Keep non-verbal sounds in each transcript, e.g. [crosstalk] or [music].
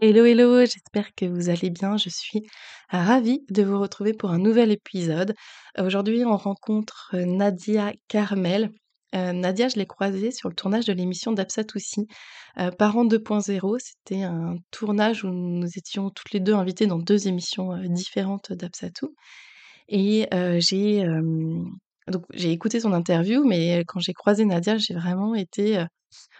Hello, hello, j'espère que vous allez bien. Je suis ravie de vous retrouver pour un nouvel épisode. Aujourd'hui, on rencontre Nadia Carmel. Euh, Nadia, je l'ai croisée sur le tournage de l'émission d'Absatoussi, euh, Parents 2.0. C'était un tournage où nous étions toutes les deux invitées dans deux émissions euh, différentes d'Absatou. Et j'ai j'ai écouté son interview, mais quand j'ai croisé Nadia, j'ai vraiment été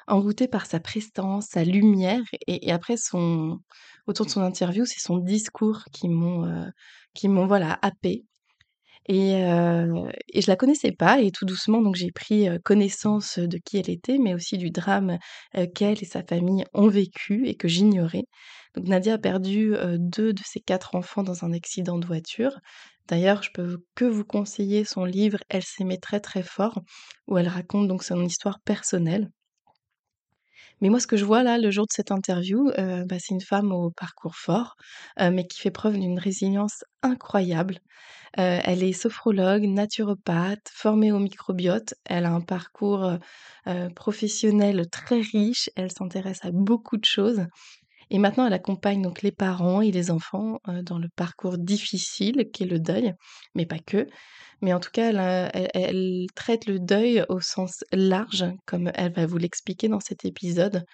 envoûtée par sa prestance, sa lumière, et, après son autour de son interview, c'est son discours qui m'ont qui m'ont voilà happé. Et, et je la connaissais pas et tout doucement donc j'ai pris, connaissance, de qui elle était, mais aussi du drame, qu'elle et sa famille ont vécu et que j'ignorais. Nadia a perdu, deux de ses quatre enfants dans un accident de voiture. D'ailleurs, je peux que vous conseiller son livre «Elle s'aimait très, très fort» où elle raconte donc son histoire personnelle. Mais moi, ce que je vois là, le jour de cette interview, bah, c'est une femme au parcours fort, mais qui fait preuve d'une résilience incroyable. Euh, elle est sophrologue, naturopathe, formée au microbiote. Elle a un parcours euh, euh, professionnel très riche. Elle s'intéresse à beaucoup de choses. Et maintenant, elle accompagne donc les parents et les enfants dans le parcours difficile qu'est le deuil, mais pas que. Mais en tout cas, elle, traite le deuil au sens large, comme elle va vous l'expliquer dans cet épisode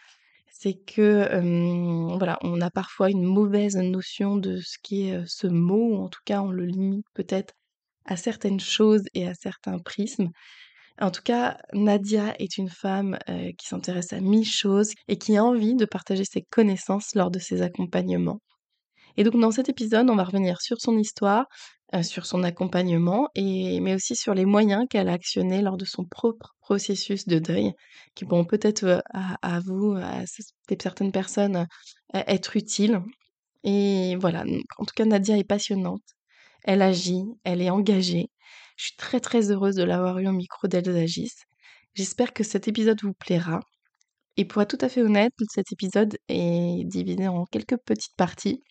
c'est que voilà, on a parfois une mauvaise notion de ce qui est ce mot, ou en tout cas on le limite peut-être à certaines choses et à certains prismes. En tout cas, Nadia est une femme qui s'intéresse à mille choses et qui a envie de partager ses connaissances lors de ses accompagnements. Et donc dans cet épisode, on va revenir sur son histoire, euh, sur son accompagnement, et, mais aussi sur les moyens qu'elle a actionnés lors de son propre processus de deuil, qui pourront peut-être euh, à, vous, à certaines personnes, euh, être utiles. Et voilà, en tout cas, Nadia est passionnante. Elle agit, elle est engagée. Je suis très très heureuse de l'avoir eu au micro d'Elles agissent. J'espère que cet épisode vous plaira. Et pour être tout à fait honnête, cet épisode est divisé en quelques petites parties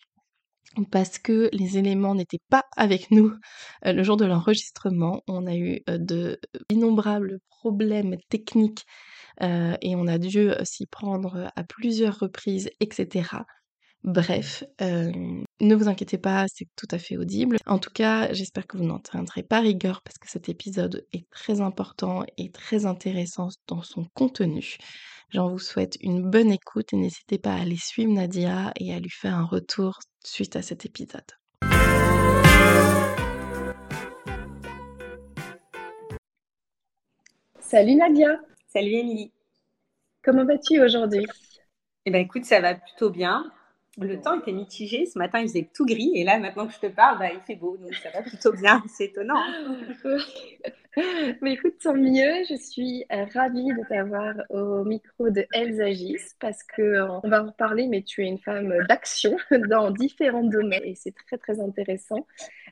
parce que les éléments n'étaient pas avec nous euh, le jour de l'enregistrement. On a eu euh, de innombrables problèmes techniques euh, et on a dû s'y prendre à plusieurs reprises, etc. Bref, ne vous inquiétez pas, c'est tout à fait audible. En tout cas, j'espère que vous n'en tiendrez pas rigueur parce que cet épisode est très important et très intéressant dans son contenu. J'en vous souhaite une bonne écoute et n'hésitez pas à aller suivre Nadia et à lui faire un retour suite à cet épisode. Salut Nadia. Salut Émilie. Comment vas-tu aujourd'hui? Eh bien écoute, ça va plutôt bien. Le temps était mitigé. Ce matin, il faisait tout gris. Et là, maintenant que je te parle, bah, il fait beau. Donc, ça va plutôt bien. [laughs] C'est étonnant. Hein. [laughs] Mais écoute, tant mieux. Je suis euh, ravie de t'avoir au micro de Elles agissent parce que euh, on va en parler, mais tu es une femme d'action [laughs] dans différents domaines et c'est très, très intéressant.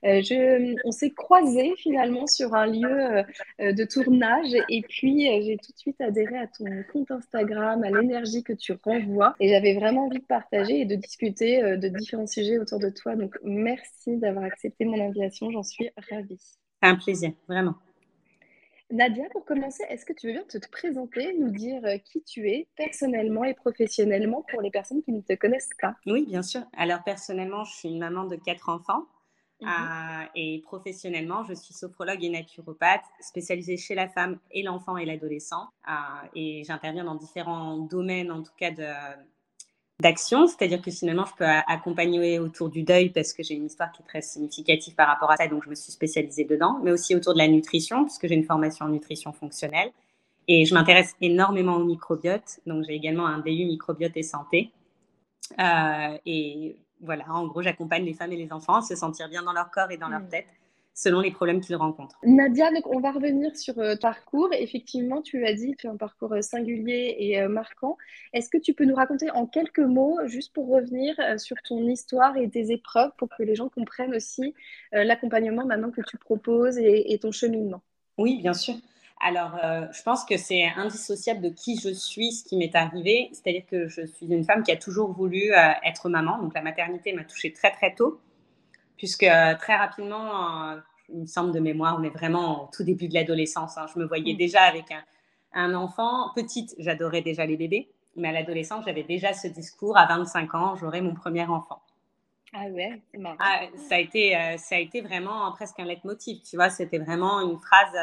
Euh, je, on s'est croisés finalement sur un lieu de tournage et puis j'ai tout de suite adhéré à ton compte Instagram, à l'énergie que tu renvoies et j'avais vraiment envie de partager et de discuter de différents sujets autour de toi. Donc merci d'avoir accepté mon invitation, j'en suis ravie. C'est un plaisir, vraiment. Nadia, pour commencer, est-ce que tu veux bien te, présenter, nous dire euh, qui tu es personnellement et professionnellement pour les personnes qui ne te connaissent pas? Oui, bien sûr. Alors personnellement, je suis une maman de quatre enfants. Mhm. Euh, et professionnellement, je suis sophrologue et naturopathe spécialisée chez la femme et l'enfant et l'adolescent. Euh, et j'interviens dans différents domaines, en tout cas de, d'action, c'est-à-dire que finalement, je peux accompagner autour du deuil parce que j'ai une histoire qui est très significative par rapport à ça, donc je me suis spécialisée dedans, mais aussi autour de la nutrition, puisque j'ai une formation en nutrition fonctionnelle. Et je m'intéresse énormément au microbiote, donc j'ai également un DU microbiote et santé. Euh, et voilà, en gros, j'accompagne les femmes et les enfants à se sentir bien dans leur corps et dans leur mmh. tête selon les problèmes qu'ils rencontrent. Nadia, donc on va revenir sur ton parcours. Effectivement, tu as dit, tu as un parcours singulier et marquant. Est-ce que tu peux nous raconter en quelques mots, juste pour revenir sur ton histoire et tes épreuves, pour que les gens comprennent aussi l'accompagnement maintenant que tu proposes et, et ton cheminement? Oui, bien sûr. Alors, euh, je pense que c'est indissociable de qui je suis, ce qui m'est arrivé. C'est-à-dire que je suis une femme qui a toujours voulu euh, être maman. Donc, la maternité m'a touchée très, très tôt, puisque euh, très rapidement, il me semble de mémoire, mais vraiment au tout début de l'adolescence, hein, je me voyais mmh. déjà avec un, enfant. Petite, j'adorais déjà les bébés, mais à l'adolescence, j'avais déjà ce discours. À 25 ans, j'aurai mon premier enfant. Ah ouais, c'est marrant. Ah, ça, a été, ça a été vraiment presque un leitmotiv, tu vois. C'était vraiment une phrase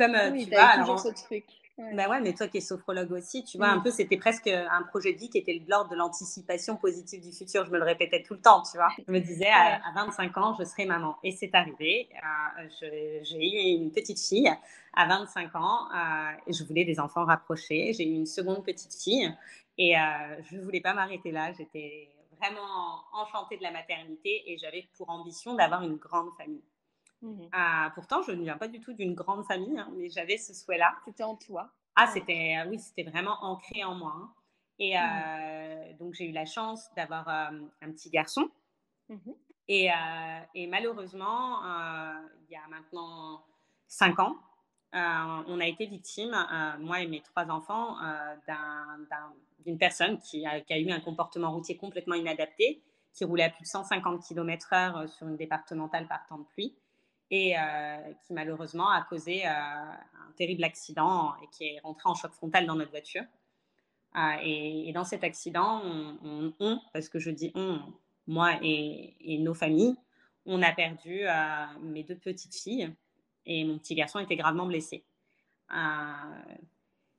comme euh, tu vois, toujours ce truc. Ben ouais, mais toi qui es sophrologue aussi, tu vois, un peu, c'était presque un projet de vie qui était de l'ordre de l'anticipation positive du futur. Je me le répétais tout le temps, tu vois. Je me disais, à, 25 ans, je serai maman. Et c'est arrivé. Euh, j'ai eu une petite fille à 25 ans euh, et je voulais des enfants rapprochés. J'ai eu une seconde petite fille et je ne voulais pas m'arrêter là. J'étais vraiment enchantée de la maternité et j'avais pour ambition d'avoir une grande famille. Mmh ah, pourtant, je ne viens pas du tout d'une grande famille, hein, mais j'avais ce souhait-là. C'était en toi. Ah, c'était euh, oui, c'était vraiment ancré en moi. Hein. Et mmh euh, donc, j'ai eu la chance d'avoir euh, un petit garçon. Mmh et, et, malheureusement, il y a maintenant cinq ans, on a été victime, moi et mes trois enfants, d'une personne qui a, qui a, eu un comportement routier complètement inadapté, qui roulait à plus de 150 km/h sur une départementale par temps de pluie et euh, qui malheureusement a causé euh, un terrible accident et qui est rentré en choc frontal dans notre voiture. Euh, et, dans cet accident, on, parce que je dis on, moi et, nos familles, on a perdu mes deux petites filles et mon petit garçon était gravement blessé.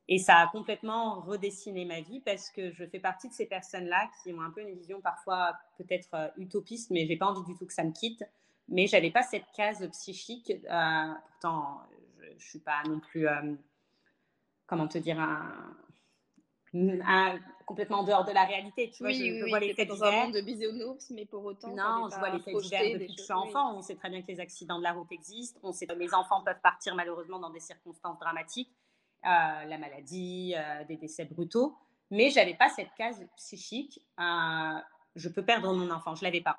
et ça a complètement redessiné ma vie parce que je fais partie de ces personnes-là qui ont un peu une vision parfois peut-être utopiste, mais j'ai pas envie du tout que ça me quitte mais j'avais pas cette case psychique. Euh, pourtant, je, ne suis pas non plus, euh, comment te dire, un, complètement en dehors de la réalité. Tu vois, je, vois les faits dans un monde de bisounours, mais pour autant. Non, je vois les faits divers depuis que je suis enfant. On sait très bien que les accidents de la route existent. On sait que les enfants peuvent partir malheureusement dans des circonstances dramatiques, euh, la maladie, des décès brutaux. Mais j'avais pas cette case psychique. je peux perdre mon enfant. Je l'avais pas.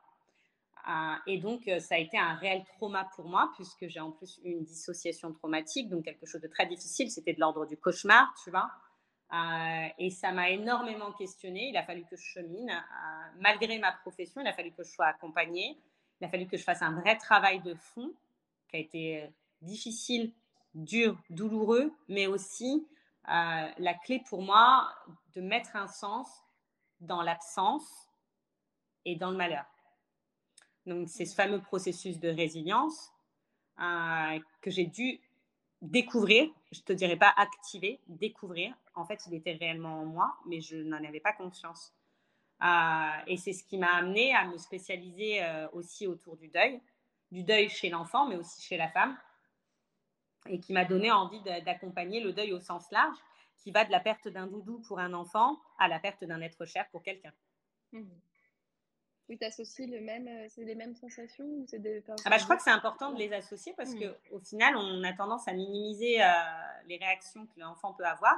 Euh, et donc, euh, ça a été un réel trauma pour moi, puisque j'ai en plus eu une dissociation traumatique, donc quelque chose de très difficile. C'était de l'ordre du cauchemar, tu vois. Euh, et ça m'a énormément questionné. Il a fallu que je chemine. malgré ma profession, il a fallu que je sois accompagnée. Il a fallu que je fasse un vrai travail de fond, qui a été difficile, dur, douloureux, mais aussi la clé pour moi de mettre un sens dans l'absence et dans le malheur. Donc, c'est ce fameux processus de résilience euh, que j'ai dû découvrir. Je ne te dirais pas activer, découvrir. En fait, il était réellement en moi, mais je n'en avais pas conscience. Euh, et c'est ce qui m'a amené à me spécialiser euh, aussi autour du deuil, du deuil chez l'enfant, mais aussi chez la femme, et qui m'a donné envie d'accompagner le deuil au sens large, qui va de la perte d'un doudou pour un enfant à la perte d'un être cher pour quelqu'un. Mmh. Oui, tu associes le même, euh, c'est les mêmes sensations ou c'est des ah bah, Je crois que c'est important de les associer parce mmh. qu'au final, on a tendance à minimiser euh, les réactions que l'enfant peut avoir.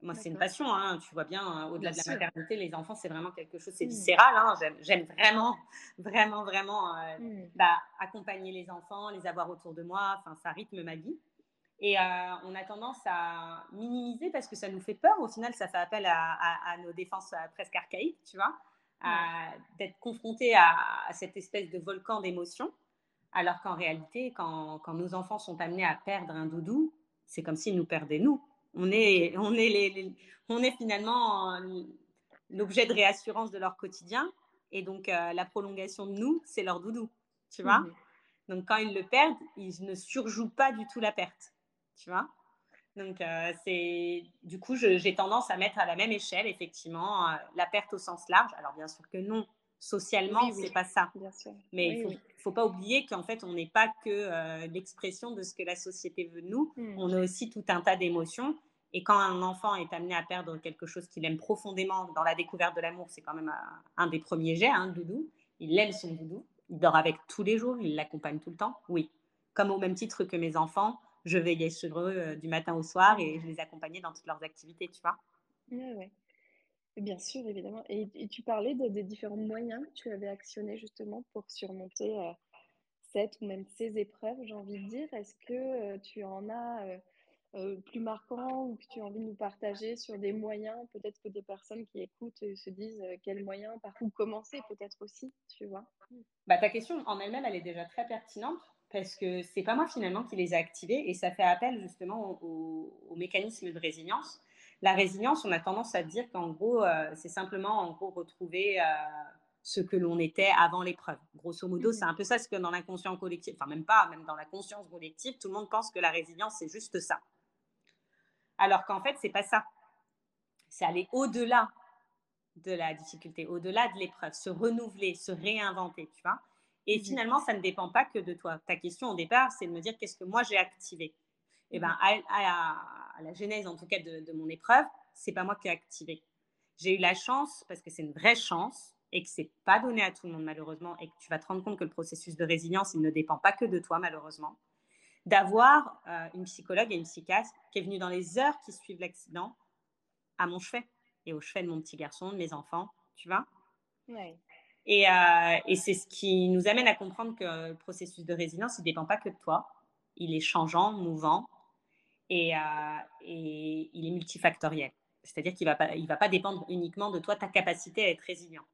Moi, c'est une passion, hein, tu vois bien, euh, au-delà de la maternité, les enfants, c'est vraiment quelque chose, c'est mmh. viscéral. Hein, J'aime [laughs] vraiment, vraiment, vraiment mmh. bah, accompagner les enfants, les avoir autour de moi, enfin, ça rythme ma vie. Et on a tendance à minimiser parce que ça nous fait peur. Au final, ça fait appel à, à nos défenses presque archaïques, tu vois d'être confronté à, cette espèce de volcan d'émotions, alors qu'en réalité, quand, quand, nos enfants sont amenés à perdre un doudou, c'est comme s'ils nous perdaient nous. On est, on est, les, on est finalement l'objet de réassurance de leur quotidien, et donc euh, la prolongation de nous, c'est leur doudou, tu vois. Mmh donc quand ils le perdent, ils ne surjouent pas du tout la perte, tu vois. Donc, euh, c'est du coup, j'ai tendance à mettre à la même échelle, effectivement, euh, la perte au sens large. Alors, bien sûr que non, socialement, c'est pas ça. Mais il ne faut, pas oublier qu'en fait, on n'est pas que euh, l'expression de ce que la société veut de nous. Hmm. On a aussi tout un tas d'émotions. Et quand un enfant est amené à perdre quelque chose qu'il aime profondément dans la découverte de l'amour, c'est quand même un des premiers jets, hein, le doudou. Il aime son doudou. Il dort avec tous les jours, il l'accompagne tout le temps Oui. Comme au même titre que mes enfants, je veillais sur eux euh, du matin au soir et je les accompagnais dans toutes leurs activités, tu vois. Ouais, ouais. Bien sûr, évidemment. Et, tu parlais de, des différents moyens que tu avais actionnés justement pour surmonter euh, cette ou même ces épreuves, j'ai envie de dire. Est-ce que euh, tu en as plus marquants ou que tu as envie de nous partager sur des moyens Peut-être que des personnes qui écoutent se disent quels moyens, par où commencer peut-être aussi, tu vois? Bah, Ta question en elle-même, elle est déjà très pertinente parce que c'est pas moi finalement qui les ai activés et ça fait appel justement au, mécanisme de résilience. La résilience, on a tendance à dire qu'en gros, euh, c'est simplement en gros retrouver euh, ce que l'on était avant l'épreuve. Grosso modo, c'est mmh un peu ça ce que dans l'inconscient collectif, enfin même pas, même dans la conscience collective, tout le monde pense que la résilience c'est juste ça. Alors qu'en fait, c'est pas ça. C'est aller au-delà de la difficulté, au-delà de l'épreuve, se renouveler, se réinventer, tu vois. Et mmh finalement, ça ne dépend pas que de toi. Ta question au départ, c'est de me dire qu'est-ce que moi j'ai activé. Et eh bien, mmh à, la genèse en tout cas de, mon épreuve, c'est pas moi qui ai activé. J'ai eu la chance, parce que c'est une vraie chance, et que c'est pas donné à tout le monde malheureusement, et que tu vas te rendre compte que le processus de résilience, il ne dépend pas que de toi malheureusement, d'avoir euh, une psychologue et une psychiatre qui est venue dans les heures qui suivent l'accident à mon chevet et au chevet de mon petit garçon, de mes enfants, tu vois. Ouais. Euh, et, c'est ce qui nous amène à comprendre que le processus de résilience, il ne dépend pas que de toi. Il est changeant, mouvant et, euh, et il est multifactoriel. C'est-à-dire qu'il ne va, pas, va pas dépendre uniquement de toi, ta capacité à être résilient.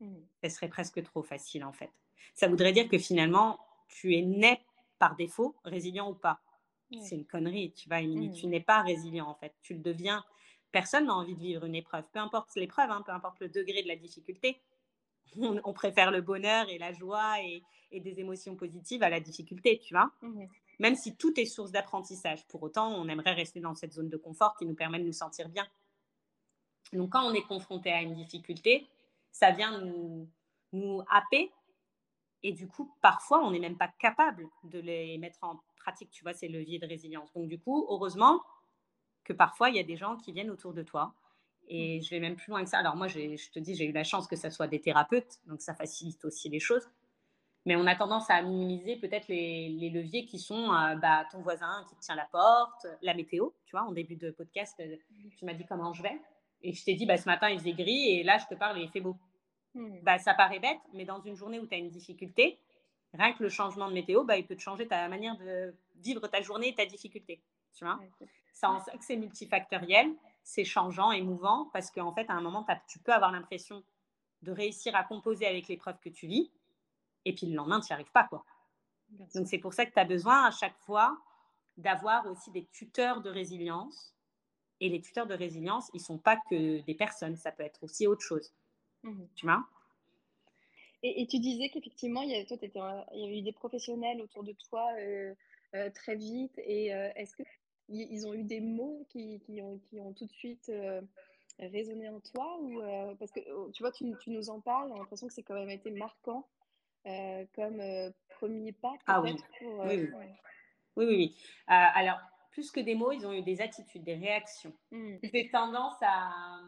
Mmh. Ce serait presque trop facile en fait. Ça voudrait dire que finalement, tu es né par défaut, résilient ou pas. C'est une connerie, tu mmh. Tu n'es pas résilient en fait. Tu le deviens. Personne n'a envie de vivre une épreuve, peu importe l'épreuve, hein, peu importe le degré de la difficulté on, préfère le bonheur et la joie et, des émotions positives à la difficulté, tu vois. Mmh Même si tout est source d'apprentissage, pour autant, on aimerait rester dans cette zone de confort qui nous permet de nous sentir bien. Donc, quand on est confronté à une difficulté, ça vient nous, nous happer et du coup, parfois, on n'est même pas capable de les mettre en pratique, tu vois, ces leviers de résilience. Donc, du coup, heureusement que parfois, il y a des gens qui viennent autour de toi et je vais même plus loin que ça. Alors moi, je te dis, j'ai eu la chance que ce soit des thérapeutes, donc ça facilite aussi les choses. Mais on a tendance à minimiser peut-être les, leviers qui sont euh, bah, ton voisin qui tient la porte, la météo. Tu vois, en début de podcast, euh, tu m'as dit comment je vais. Et je t'ai dit, bah, ce matin, il faisait gris et là, je te parle et il fait beau. Hmm. Bah, ça paraît bête, mais dans une journée où tu as une difficulté, rien que le changement de météo, bah, il peut te changer ta manière de vivre ta journée et ta difficulté. Tu vois? Ça que c'est multifactoriel c'est changeant, émouvant, parce qu'en fait, à un moment, tu peux avoir l'impression de réussir à composer avec l'épreuve que tu vis, et puis le lendemain, tu n'y arrives pas. quoi. Donc, c'est pour ça que tu as besoin à chaque fois d'avoir aussi des tuteurs de résilience. Et les tuteurs de résilience, ils ne sont pas que des personnes, ça peut être aussi autre chose. Mmh tu vois? Et, tu disais qu'effectivement, il y avait, il y avait eu des professionnels autour de toi euh, euh, très vite. Et euh, est-ce que ils ont eu des mots qui, qui, ont, qui ont, tout de suite euh, résonné en toi ou euh, parce que oh, tu vois tu, tu, nous en parles j'ai l'impression que c'est quand même été marquant euh, comme premier pas ah oui. oui. oui. oui alors plus que des mots ils ont eu des attitudes des réactions mmh. j'ai tendance à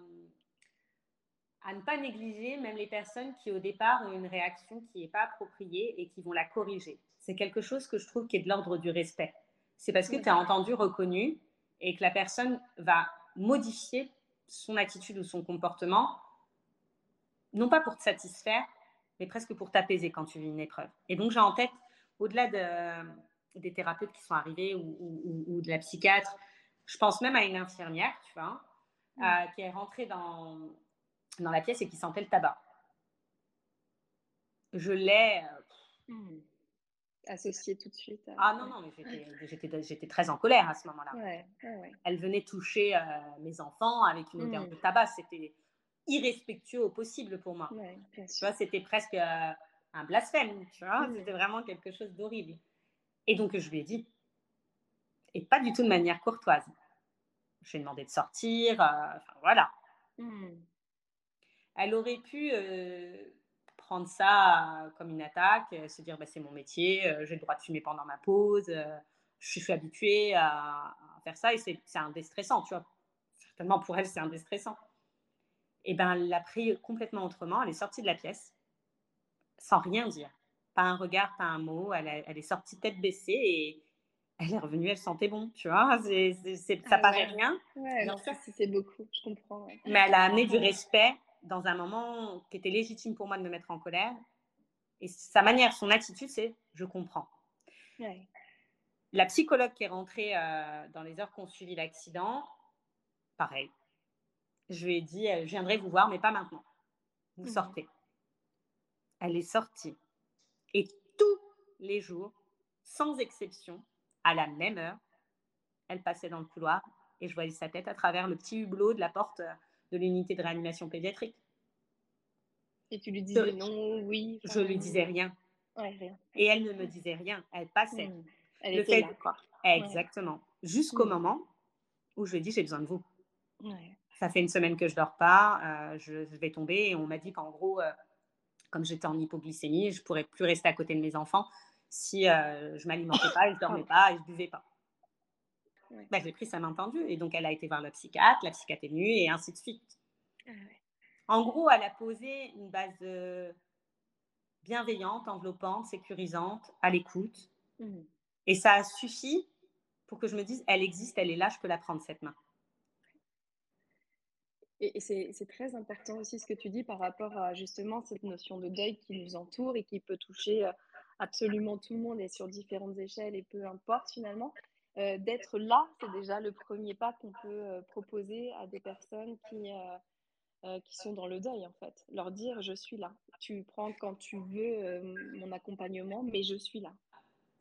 à ne pas négliger même les personnes qui au départ ont une réaction qui n'est pas appropriée et qui vont la corriger c'est quelque chose que je trouve qui est de l'ordre du respect c'est parce que tu as entendu, reconnu, et que la personne va modifier son attitude ou son comportement, non pas pour te satisfaire, mais presque pour t'apaiser quand tu vis une épreuve. Et donc j'ai en tête, au-delà de, des thérapeutes qui sont arrivés ou, de la psychiatre, je pense même à une infirmière, tu vois, mm. euh, qui est rentrée dans, dans la pièce et qui sentait le tabac. Je l'ai... Euh, mm associé tout de suite. Ah non, non, mais [laughs] j'étais très en colère à ce moment-là. Elle venait toucher euh, mes enfants avec une odeur mmh. de tabac. C'était irrespectueux au possible pour moi. tu vois, c'était presque euh, un blasphème. Tu vois, mmh. c'était vraiment quelque chose d'horrible. Et donc, je lui ai dit, et pas du tout de manière courtoise. Je lui ai demandé de sortir. Euh, enfin, voilà. Mmh. Elle aurait pu prendre ça comme une attaque, se dire bah, c'est mon métier, euh, j'ai le droit de fumer pendant ma pause, euh, je suis habituée à, faire ça et c'est un déstressant, tu vois. Certainement pour elle, c'est un déstressant. Et ben, elle l'a pris complètement autrement, elle est sortie de la pièce sans rien dire. pas un regard, pas un mot. Elle, est sortie tête baissée et elle est revenue, elle sentait bon, tu vois. Ça ah paraît rien. Ouais, non, ça, c'est beaucoup, je comprends. Mais elle a amené du respect dans un moment qui était légitime pour moi de me mettre en colère. Et sa manière, son attitude, c'est je comprends. La psychologue qui est rentrée euh, dans les heures qu'on suivi l'accident, pareil. Je lui ai dit, euh, je viendrai vous voir, mais pas maintenant. Vous mmh. sortez. Elle est sortie. Et tous les jours, sans exception, à la même heure, elle passait dans le couloir et je voyais sa tête à travers le petit hublot de la porte euh, de l'unité de réanimation pédiatrique. Et tu lui disais non, oui Je lui disais rien. rien. Et elle ne me disait rien. Elle passait. Mmh. Elle était là, quoi. Exactement. Jusqu'au mmh. moment où je lui ai dit j'ai besoin de vous. Ça fait une semaine que je dors pas, euh, je, vais tomber et on m'a dit qu'en gros, euh, comme j'étais en hypoglycémie, je pourrais plus rester à côté de mes enfants si euh, je m'alimentais pas je dormais [coughs] pas et je buvais pas. Bah, j'ai pris sa main tendue et donc elle a été voir la psychiatre, la psychiatre est venue et ainsi de suite. Ah en gros, elle a posé une base bienveillante, enveloppante, sécurisante, à l'écoute. Mmh. Et ça a suffi pour que je me dise, elle existe, elle est là, je peux la prendre cette main. Et, c'est très important aussi ce que tu dis par rapport à justement cette notion de deuil qui nous entoure et qui peut toucher euh, absolument tout le monde et sur différentes échelles et peu importe finalement. Euh, d'être là, c'est déjà le premier pas qu'on peut euh, proposer à des personnes qui, qui sont dans le deuil en fait. Leur dire je suis là. Tu prends quand tu veux mon accompagnement, mais je suis là.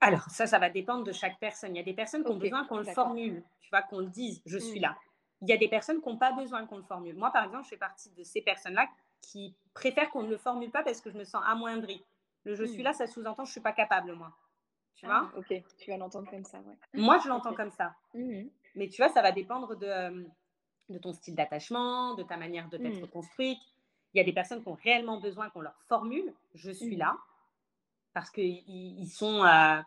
Alors, ça, ça va dépendre de chaque personne. Il y a des personnes qui ont besoin qu'on le formule, tu vois, qu'on le dise, je suis mmh. là. Il y a des personnes qui n'ont pas besoin qu'on le formule. Moi, par exemple, je fais partie de ces personnes-là qui préfèrent qu'on ne le formule pas parce que je me sens amoindrie. Le je suis mmh. là, ça sous-entend je ne suis pas capable, moi. Tu vois? ah, Ok, tu vas l'entendre comme ça, ouais. Moi, je l'entends comme ça. Mmh. Mais tu vois, ça va dépendre de, euh, de ton style d'attachement, de ta manière de t'être construite. Il y a des personnes qui ont réellement besoin qu'on leur formule je suis là parce qu'ils ils sont. Euh,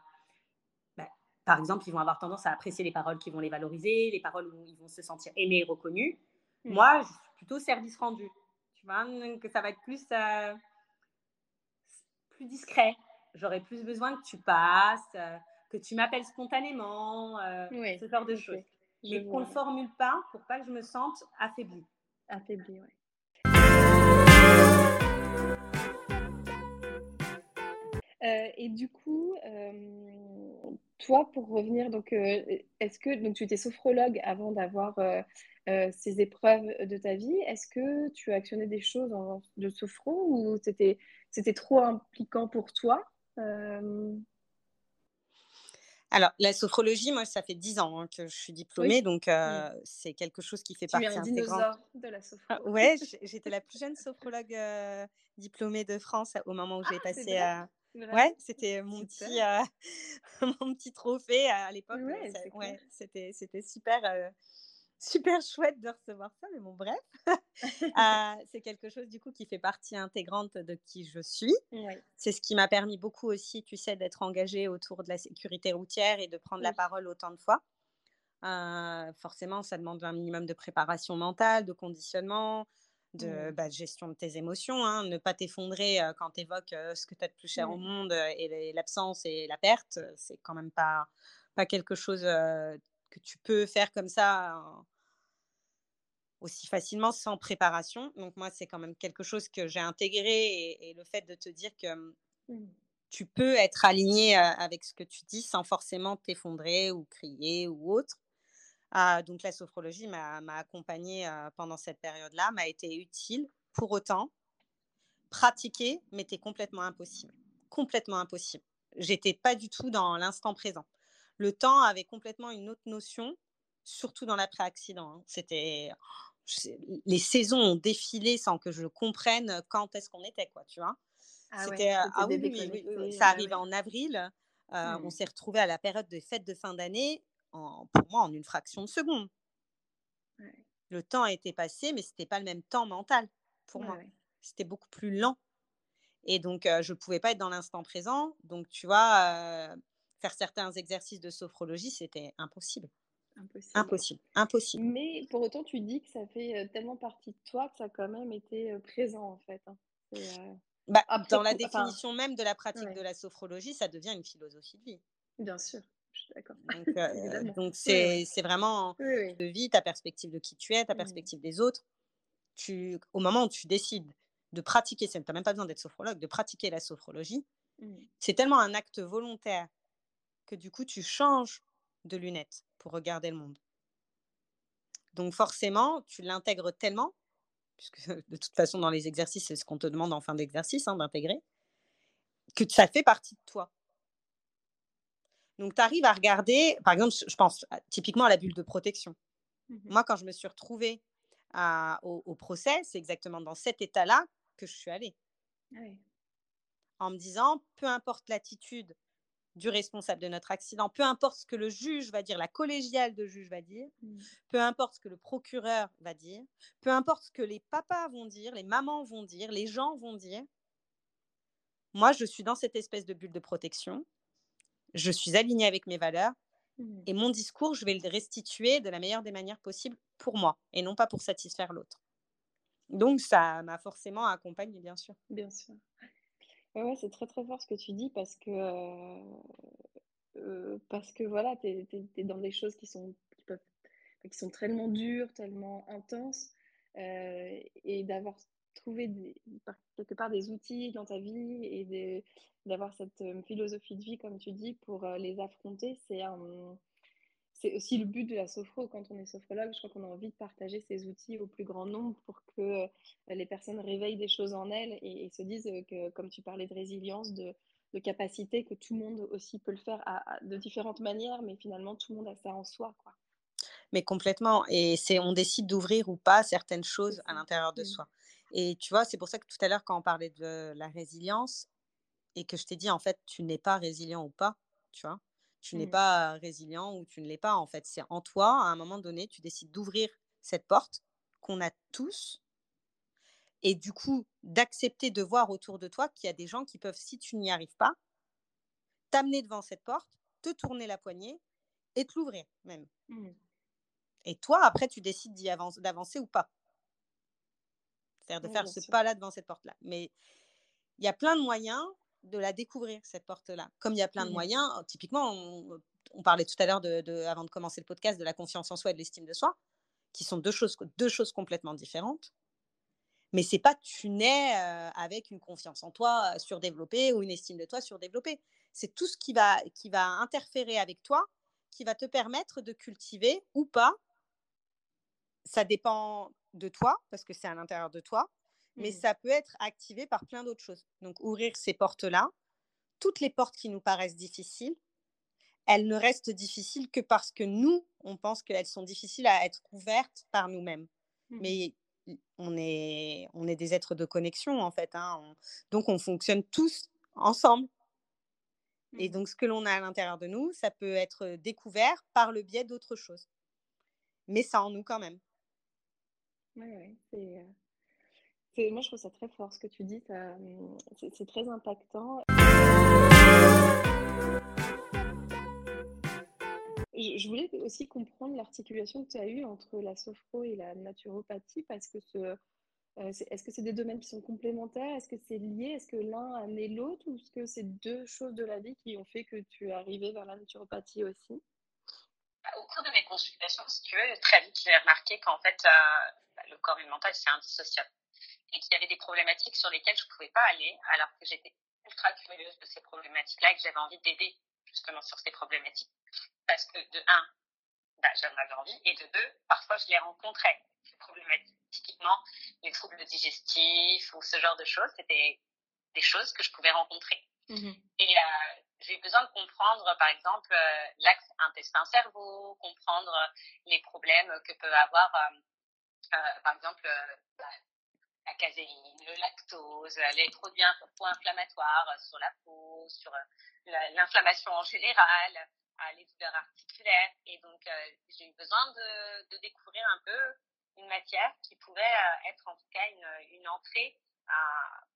bah, par exemple, ils vont avoir tendance à apprécier les paroles qui vont les valoriser, les paroles où ils vont se sentir aimés et reconnus. Moi, je suis plutôt service rendu. Tu vois, que ça va être plus, euh, plus discret. J'aurais plus besoin que tu passes, euh, que tu m'appelles spontanément, ce genre de choses. Mais qu'on ne le formule pas pour pas que je me sente affaiblie. Affaiblie, oui. Euh, et du coup, euh, toi, pour revenir, donc, euh, est-ce que donc tu étais sophrologue avant d'avoir ces épreuves de ta vie Est-ce que tu as actionné des choses de sophro ou c'était c'était trop impliquant pour toi? Alors, la sophrologie, moi, ça fait 10 ans hein, que je suis diplômée, donc c'est quelque chose qui fait tu partie es un intégrante. de la sophrologie. Ah, ouais, j'étais la plus jeune sophrologue diplômée de France au moment où j'ai ah, passé à, Ouais, c'était mon petit, euh, [laughs] mon petit trophée à l'époque. Ouais, c'était, c'était super, euh, super chouette de recevoir ça, mais bon, bref. Euh, [laughs] c'est quelque chose du coup qui fait partie intégrante de qui je suis. C'est ce qui m'a permis beaucoup aussi, tu sais, d'être engagée autour de la sécurité routière et de prendre la parole autant de fois. forcément, ça demande un minimum de préparation mentale, de conditionnement, Mmh. Bah, de, gestion de tes émotions, hein, ne pas t'effondrer quand tu évoques ce que tu as de plus cher au monde et l'absence et la perte, c'est quand même pas, pas quelque chose tu peux faire comme ça aussi facilement sans préparation. Donc moi, c'est quand même quelque chose que j'ai intégré et, le fait de te dire que mmh, tu peux être aligné avec ce que tu dis sans forcément t'effondrer ou crier ou autre. Ah, donc la sophrologie m'a accompagnée pendant cette période-là, m'a été utile. Pour autant, pratiquer m'était complètement impossible. Complètement impossible. J'étais pas du tout dans l'instant présent. Le temps avait complètement une autre notion, surtout dans l'après-accident. Hein. C'était les saisons ont défilé sans que je comprenne quand est-ce qu'on était, quoi, tu vois. Ah, c'était ah oui, oui, ça arrivait en avril. On mmh. s'est retrouvé à la période des fêtes de fin d'année pour moi en une fraction de seconde. Le temps a été passé, mais ce n'était pas le même temps mental pour moi. C'était beaucoup plus lent. Et donc, je ne pouvais pas être dans l'instant présent. Donc, tu vois, faire certains exercices de sophrologie, c'était impossible. Impossible. Impossible. Impossible. Mais pour autant, tu dis que ça fait tellement partie de toi que ça a quand même été présent, en fait. Hein. bah, dans la définition même de la pratique de la sophrologie, ça devient une philosophie de vie. Bien sûr, je suis d'accord. Donc, [laughs] c'est vraiment de vie, ta perspective de qui tu es, ta mmh. perspective des autres. Tu, au moment où tu décides de pratiquer, tu n'as même pas besoin d'être sophrologue, de pratiquer la sophrologie, mmh. c'est tellement un acte volontaire que du coup, tu changes de lunettes pour regarder le monde. Donc forcément, tu l'intègres tellement, puisque [laughs] de toute façon, dans les exercices, c'est ce qu'on te demande en fin d'exercice, hein, d'intégrer, que ça fait partie de toi. Donc, tu arrives à regarder, par exemple, je pense typiquement à la bulle de protection. Mmh Moi, quand je me suis retrouvée au, procès, c'est exactement dans cet état-là que je suis allée. Ah en me disant, peu importe l'attitude du responsable de notre accident, peu importe ce que le juge va dire, la collégiale de juge va dire, mmh. peu importe ce que le procureur va dire, peu importe ce que les papas vont dire, les mamans vont dire, les gens vont dire, moi, je suis dans cette espèce de bulle de protection, je suis alignée avec mes valeurs, mmh. et mon discours, je vais le restituer de la meilleure des manières possibles pour moi, et non pas pour satisfaire l'autre. Donc, ça m'a forcément accompagnée, bien sûr. Bien sûr. C'est très très fort ce que tu dis parce que, euh, euh, voilà, tu es, dans des choses qui sont, qui peuvent, tellement dures, tellement intenses, euh, et d'avoir trouvé quelque part des outils dans ta vie et d'avoir cette philosophie de vie, comme tu dis, pour les affronter, c'est un, c'est aussi le but de la sophro. Quand on est sophrologue, je crois qu'on a envie de partager ces outils au plus grand nombre pour que euh, les personnes réveillent des choses en elles et, se disent que, comme tu parlais de résilience, de, capacité, que tout le monde aussi peut le faire de différentes manières, mais finalement, tout le monde a ça en soi. Quoi. Mais complètement. Et c'est on décide d'ouvrir ou pas certaines choses à l'intérieur de mmh. soi. Et tu vois, c'est pour ça que tout à l'heure, quand on parlait de la résilience, et que je t'ai dit, en fait, tu n'es pas résilient ou pas, tu vois, tu n'es mmh. pas résilient ou tu ne l'es pas. En fait, c'est en toi, à un moment donné, tu décides d'ouvrir cette porte qu'on a tous. Et du coup, d'accepter de voir autour de toi qu'il y a des gens qui peuvent, si tu n'y arrives pas, t'amener devant cette porte, te tourner la poignée et te l'ouvrir même. Mmh. Et toi, après, tu décides d'y avancer, d'avancer ou pas. C'est-à-dire de faire ce pas-là devant cette porte-là. Mais il y a plein de moyens de la découvrir, cette porte-là. Comme il y a plein de mmh. moyens, oh, typiquement, on, parlait tout à l'heure, de, avant de commencer le podcast, de la confiance en soi et de l'estime de soi, qui sont deux choses, deux choses complètement différentes. Mais c'est pas tu nais euh, avec une confiance en toi euh, surdéveloppée ou une estime de toi surdéveloppée. C'est tout ce qui va, qui va interférer avec toi, qui va te permettre de cultiver ou pas. Ça dépend de toi, parce que c'est à l'intérieur de toi, mais mmh. ça peut être activé par plein d'autres choses. Donc, ouvrir ces portes-là, toutes les portes qui nous paraissent difficiles, elles ne restent difficiles que parce que nous, on pense qu'elles sont difficiles à être ouvertes par nous-mêmes. Mmh. Mais on est, on est des êtres de connexion, en fait. Hein. donc, on fonctionne tous ensemble. Et mmh. donc, ce que l'on a à l'intérieur de nous, ça peut être découvert par le biais d'autres choses. Mais ça en nous quand même. Oui, oui, c'est moi, je trouve ça très fort ce que tu dis. C'est très impactant. Je, voulais aussi comprendre l'articulation que tu as eue entre la sophro et la naturopathie parce que ce, euh, est-ce que c'est des domaines qui sont complémentaires? Est-ce que c'est lié? Est-ce que l'un a amené l'autre? Ou est-ce que c'est deux choses de la vie qui ont fait que tu es arrivé vers la naturopathie aussi? Bah, Au cours de mes consultations, si tu veux, très vite, j'ai remarqué qu'en fait, euh, bah, le corps et le mental, c'est indissociable et qu'il y avait des problématiques sur lesquelles je ne pouvais pas aller, alors que j'étais ultra curieuse de ces problématiques-là et que j'avais envie d'aider justement sur ces problématiques. Parce que de un, bah, j'en avais envie, et de deux, parfois je les rencontrais, ces problématiques. Typiquement, les troubles digestifs ou ce genre de choses, c'était des choses que je pouvais rencontrer. Mmh et euh, j'ai besoin de comprendre, par exemple, euh, l'axe intestin-cerveau, comprendre les problèmes que peut avoir, euh, euh par exemple, bah, la caséine, le lactose, les produits inflammatoires sur la peau, sur euh, l'inflammation en général, les douleurs articulaires. Et donc, euh, j'ai eu besoin de, découvrir un peu une matière qui pouvait euh, être en tout cas une, entrée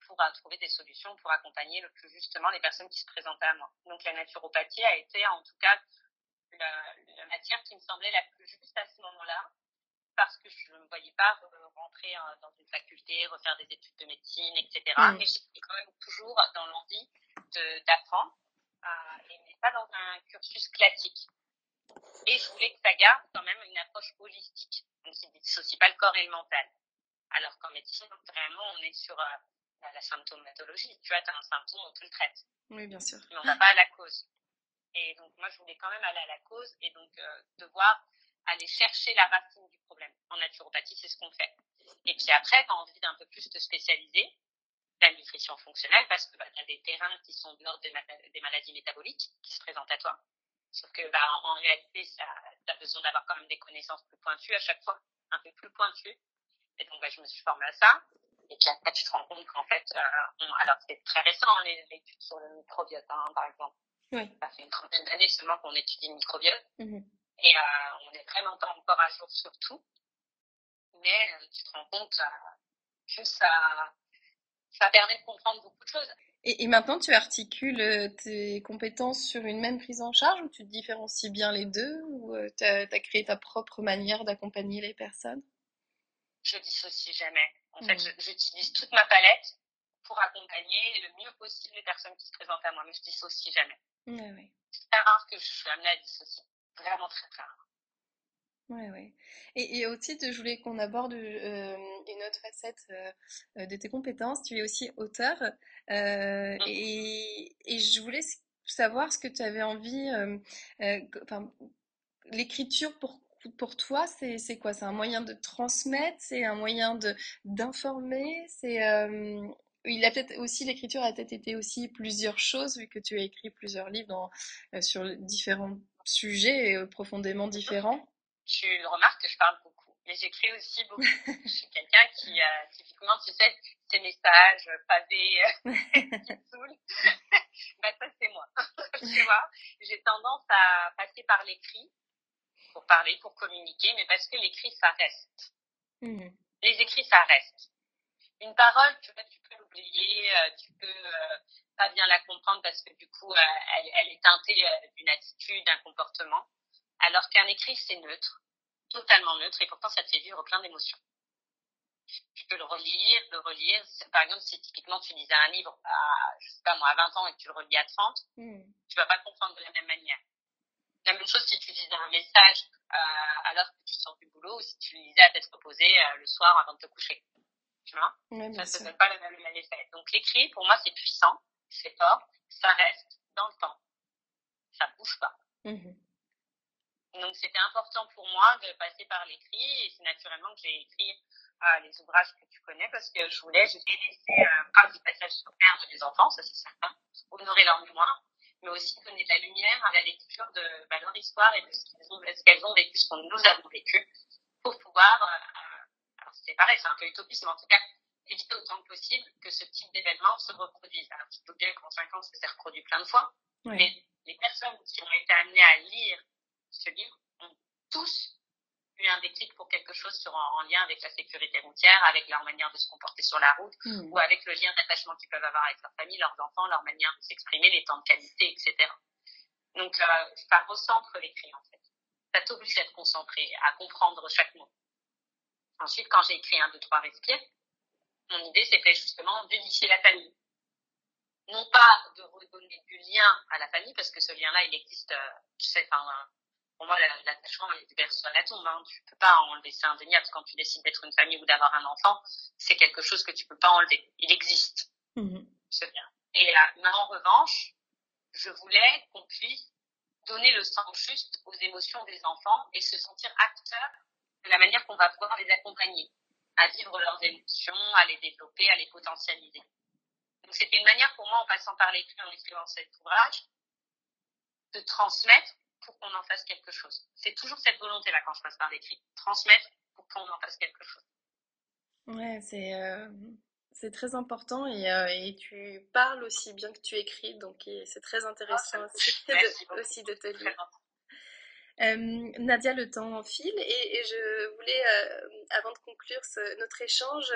pour trouver des solutions pour accompagner le plus justement les personnes qui se présentaient à moi. Donc, la naturopathie a été en tout cas la matière qui me semblait la plus juste à ce moment-là parce que je ne me voyais pas rentrer dans une faculté, refaire des études de médecine, etc. Mm. Mais j'étais quand même toujours dans l'envie d'apprendre, et mais pas dans un cursus classique. Et je voulais que ça garde quand même une approche holistique, donc qui ne dissocie pas le corps et le mental. Alors qu'en médecine, vraiment, on est sur la symptomatologie. Tu vois, tu as un symptôme, on te le traite. Oui, bien sûr. Mais on va pas à la cause. Et donc, moi, je voulais quand même aller à la cause et donc euh, devoir aller chercher la racine du problème. En naturopathie, c'est ce qu'on fait. Et puis après, tu as envie d'un peu plus te spécialiser, la nutrition fonctionnelle, parce que bah, tu as des terrains qui sont de l'ordre des, maladies métaboliques qui se présentent à toi. Sauf que bah, en, réalité, tu as besoin d'avoir quand même des connaissances plus pointues à chaque fois, un peu plus pointues. Et donc, bah, je me suis formée à ça. Et puis après, tu te rends compte qu'en fait, euh, alors c'est très récent, hein, les, études sur le microbiote, hein, par exemple. Oui. Ça fait une trentaine d'années seulement qu'on étudie le microbiote. Mm-hmm. Et euh, on est vraiment pas encore à jour sur tout. Mais euh, tu te rends compte euh, que ça, ça permet de comprendre beaucoup de choses. Et, et, maintenant, tu articules tes compétences sur une même prise en charge ou tu différencies bien les deux ou tu as, as, créé ta propre manière d'accompagner les personnes? Je dissocie jamais. En fait, mmh. j'utilise toute ma palette pour accompagner le mieux possible les personnes qui se présentent à moi, mais je dissocie jamais. C'est très rare que je suis amenée à dissocier. Vraiment très, très rare. Ouais, ouais. Et, et aussi, je voulais qu'on aborde euh, une autre facette euh, de tes compétences. Tu es aussi auteur. Euh, mmh. et, et, je voulais savoir ce que tu avais envie. Enfin, l'écriture pour pour toi, c'est quoi? C'est un moyen de transmettre? C'est un moyen d'informer? C'est euh, il a peut-être aussi l'écriture a peut-être été aussi plusieurs choses vu que tu as écrit plusieurs livres dans, euh, sur différents sujets euh, profondément différents. Tu remarques que je parle beaucoup, mais j'écris aussi beaucoup. [laughs] je suis quelqu'un qui typiquement, tu sais, ces messages pavés [laughs] qui saoulent. [laughs] bah ça c'est moi. tu vois, j'ai tendance à passer par l'écrit pour parler, pour communiquer, mais parce que l'écrit, ça reste. Mmh. Les écrits, ça reste. Une parole, tu, vois, tu peux l'oublier, euh, tu peux euh, pas bien la comprendre parce que du coup, euh, elle, elle, est teintée d'une attitude, d'un comportement. Alors qu'un écrit, c'est neutre, totalement neutre, et pourtant, ça te fait vivre plein d'émotions. Tu peux le relire, le relire. Par exemple, si typiquement tu lisais un livre à, je sais pas moi, à 20 ans et que tu le relis à 30, mmh. tu vas pas le comprendre de la même manière. La même chose si tu lisais un message euh, alors que tu sors du boulot ou si tu lisais à tête reposée euh, le soir avant de te coucher. Tu vois Ça ne donne pas le même, effet. Donc l'écrit, pour moi, c'est puissant, c'est fort, ça reste dans le temps. Ça bouge pas. Mmh Donc c'était important pour moi de passer par l'écrit et c'est naturellement que j'ai écrit euh, les ouvrages que tu connais parce que je voulais, je voulais laisser euh, du passage sur Terre des enfants, ça c'est certain, honorer leur mémoire mais aussi donner de la lumière à la lecture de bah, leur histoire et de ce qu'elles ont, ce ont vécu, ce qu'on nous avons vécu, pour pouvoir, euh, c'est pareil, c'est un peu utopiste, mais en tout cas, éviter autant que possible que ce type d'événement se reproduise. Alors, tu peux bien qu'en 5 ans, ça s'est reproduit plein de fois, mais les personnes qui ont été amenées à lire ce livre ont tous un déclic pour quelque chose sur, en, lien avec la sécurité routière, avec leur manière de se comporter sur la route, hmm. ou avec le lien d'attachement qu'ils peuvent avoir avec leur famille, leurs enfants, leur manière de s'exprimer, les temps de qualité, etc. Donc, euh, ça recentre l'écrit, en fait. Ça t'oblige à être concentré, à comprendre chaque mot. Ensuite, quand j'ai écrit un, deux, trois, respire, mon idée, c'était justement d'édifier la famille. Non pas de redonner du lien à la famille, parce que ce lien-là, il existe, euh, tu sais, enfin, pour moi, l'attachement est berceau à la tombe. Hein. Tu peux pas enlever, c'est indéniable. Quand tu décides d'être une famille ou d'avoir un enfant, c'est quelque chose que tu peux pas enlever. Il existe. Mmh. C'est bien. Et mais en revanche, je voulais qu'on puisse donner le sens juste aux émotions des enfants et se sentir acteur de la manière qu'on va pouvoir les accompagner à vivre leurs émotions, à les développer, à les potentialiser. Donc c'était une manière pour moi, en passant par l'écrit, en écrivant cet ouvrage, de transmettre pour qu'on en fasse quelque chose. C'est toujours cette volonté-là quand je passe par l'écrit, transmettre pour qu'on en fasse quelque chose. Ouais, c'est euh, c'est très important et, euh, et, tu parles aussi bien que tu écris, donc c'est très intéressant ah, aussi, de, te lire. Euh, Nadia, le temps file et, je voulais, avant de conclure notre échange,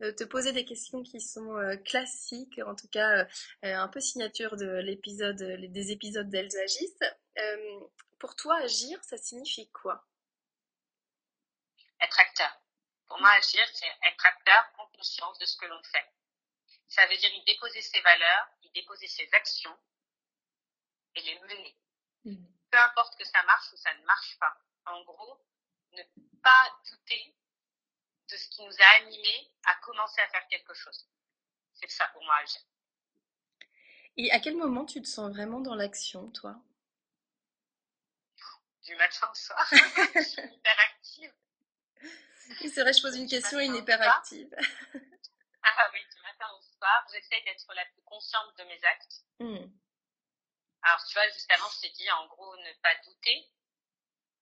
te poser des questions qui sont classiques, en tout cas un peu signature de l'épisode, des épisodes d'Elsa Gis. pour toi, agir, ça signifie quoi? Être acteur. Pour moi, agir, c'est être acteur en conscience de ce que l'on fait. Ça veut dire y déposer ses valeurs, y déposer ses actions et les mener. Mmh. Peu importe que ça marche ou ça ne marche pas. En gros, ne pas douter de ce qui nous a animés à commencer à faire quelque chose. C'est ça pour moi agir. Et à quel moment tu te sens vraiment dans l'action, toi? Du matin au soir. [laughs] je suis hyper active. c'est vrai, je pose une question une hyper active. ah oui, du matin au soir, j'essaie d'être la plus consciente de mes actes. Hmm. Alors, tu vois, justement, je t'ai dit, en gros, ne pas douter.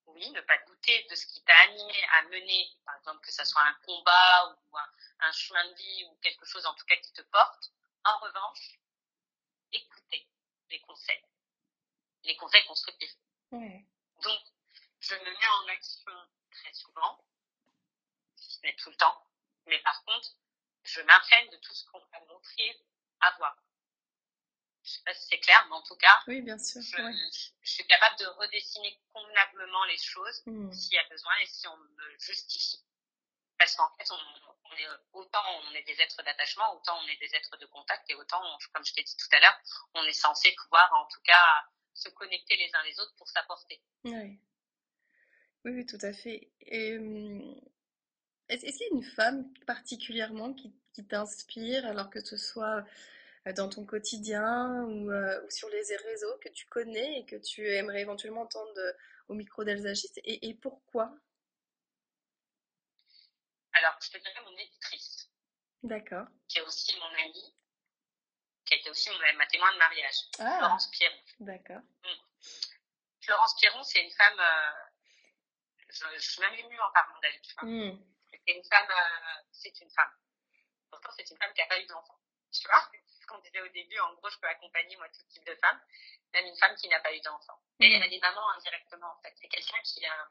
Oui, ne pas douter de ce qui t'a animé à mener, par exemple, que ce soit un combat ou un, un chemin de vie ou quelque chose, en tout cas, qui te porte. En revanche, écouter les conseils, les conseils constructifs. Donc, je me mets en action très souvent, si ce n'est tout le temps, mais par contre, je m'imprègne de tout ce qu'on va montrer à voir. Je sais pas si c'est clair, mais en tout cas, oui, bien sûr. Je, suis capable de redessiner convenablement les choses hmm. s'il y a besoin et si on me justifie. Parce qu'en fait, on, autant on est des êtres d'attachement, autant on est des êtres de contact et autant, comme je t'ai dit tout à l'heure, on est censé pouvoir en tout cas se connecter les uns les autres pour s'apporter. Oui. oui, tout à fait. Hum, est-ce qu'il y a une femme particulièrement qui, t'inspire, alors que ce soit dans ton quotidien ou, euh, sur les réseaux que tu connais et que tu aimerais éventuellement entendre au micro d'Elsagis et pourquoi? Alors, je te dirais mon éditrice. D'accord. Qui est aussi mon amie, qui a été aussi ma témoin de mariage, ah, Florence Pierron. D'accord. Mm. Florence Pierron, c'est une femme, euh, je, suis même émue en parlant d'elle, tu vois. Mm. C'est une femme, euh, c'est une femme. Pourtant, c'est une femme qui n'a pas eu d'enfant. Tu vois, ce qu'on disait au début, en gros, je peux accompagner, moi, tout type de femme, même une femme qui n'a pas eu d'enfant. Et mm. elle est maman indirectement, en fait. C'est quelqu'un qui a,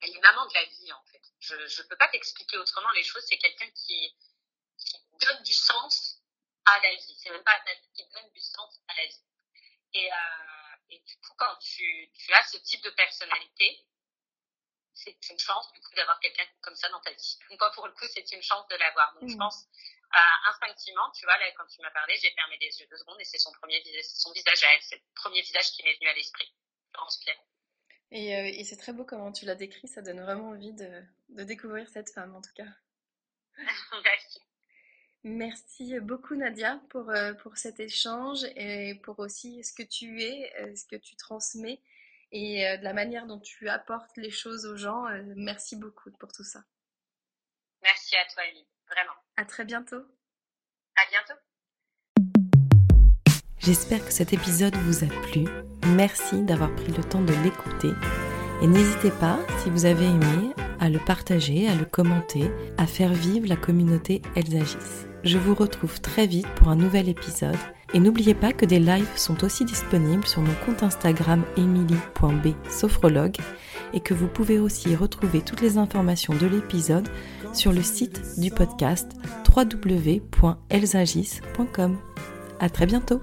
elle est maman de la vie en fait. Je ne peux pas t'expliquer autrement les choses. C'est quelqu'un qui, qui donne du sens à la vie. C'est même pas à ta vie, qui donne du sens à la vie. Et, euh, et du coup, quand tu, tu as ce type de personnalité, c'est une chance du coup d'avoir quelqu'un comme ça dans ta vie. Donc pour le coup, c'est une chance de l'avoir. Donc je mmh. pense euh, instinctivement, tu vois, là quand tu m'as parlé, j'ai fermé les yeux deux secondes et c'est son premier visage, son visage à elle, c'est le premier visage qui m'est venu à l'esprit. Florence Pierre. Et, euh, et c'est très beau comment tu l'as décrit, ça donne vraiment envie de, de, découvrir cette femme en tout cas. [laughs] Merci. Merci beaucoup Nadia pour, euh, pour cet échange et pour aussi ce que tu es, euh, ce que tu transmets et de la manière dont tu apportes les choses aux gens. merci beaucoup pour tout ça. Merci à toi Elie, vraiment. À très bientôt. À bientôt. J'espère que cet épisode vous a plu. Merci d'avoir pris le temps de l'écouter. Et n'hésitez pas, si vous avez aimé, à le partager, à le commenter, à faire vivre la communauté Elsagis. Je vous retrouve très vite pour un nouvel épisode. Et n'oubliez pas que des lives sont aussi disponibles sur mon compte Instagram emily.b et que vous pouvez aussi retrouver toutes les informations de l'épisode sur le site du podcast www.elsagis.com. À très bientôt.